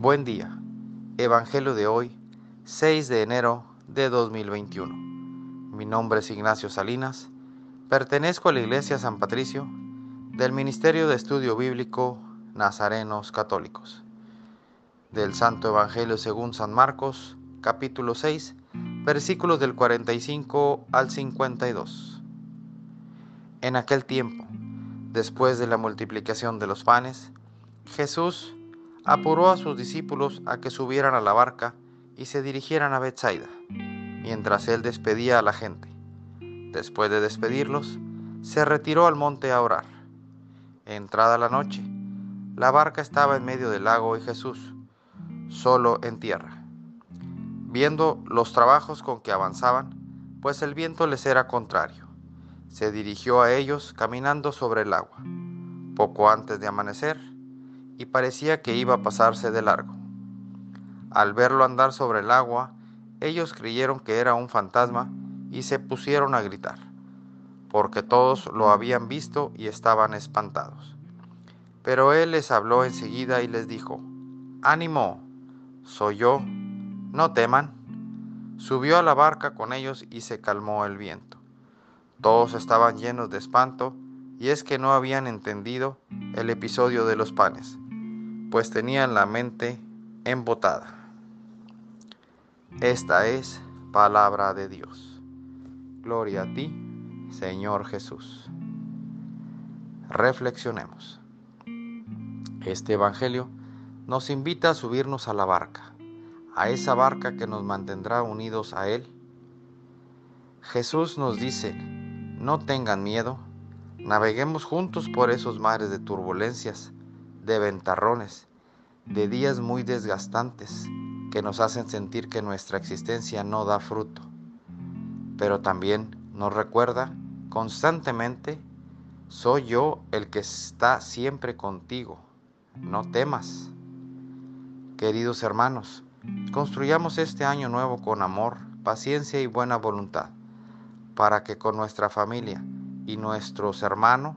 Buen día. Evangelio de hoy, 6 de enero de 2021. Mi nombre es Ignacio Salinas. Pertenezco a la Iglesia San Patricio del Ministerio de Estudio Bíblico Nazarenos Católicos. Del Santo Evangelio según San Marcos, capítulo 6, versículos del 45 al 52. En aquel tiempo, después de la multiplicación de los panes, Jesús apuró a sus discípulos a que subieran a la barca y se dirigieran a Bethsaida, mientras él despedía a la gente. Después de despedirlos, se retiró al monte a orar. Entrada la noche, la barca estaba en medio del lago y Jesús, solo en tierra. Viendo los trabajos con que avanzaban, pues el viento les era contrario, se dirigió a ellos caminando sobre el agua. Poco antes de amanecer, y parecía que iba a pasarse de largo. Al verlo andar sobre el agua, ellos creyeron que era un fantasma y se pusieron a gritar, porque todos lo habían visto y estaban espantados. Pero él les habló enseguida y les dijo, Ánimo, soy yo, no teman. Subió a la barca con ellos y se calmó el viento. Todos estaban llenos de espanto y es que no habían entendido el episodio de los panes pues tenían la mente embotada. Esta es palabra de Dios. Gloria a ti, Señor Jesús. Reflexionemos. Este Evangelio nos invita a subirnos a la barca, a esa barca que nos mantendrá unidos a Él. Jesús nos dice, no tengan miedo, naveguemos juntos por esos mares de turbulencias, de ventarrones, de días muy desgastantes que nos hacen sentir que nuestra existencia no da fruto. Pero también nos recuerda constantemente, soy yo el que está siempre contigo, no temas. Queridos hermanos, construyamos este año nuevo con amor, paciencia y buena voluntad, para que con nuestra familia y nuestros hermanos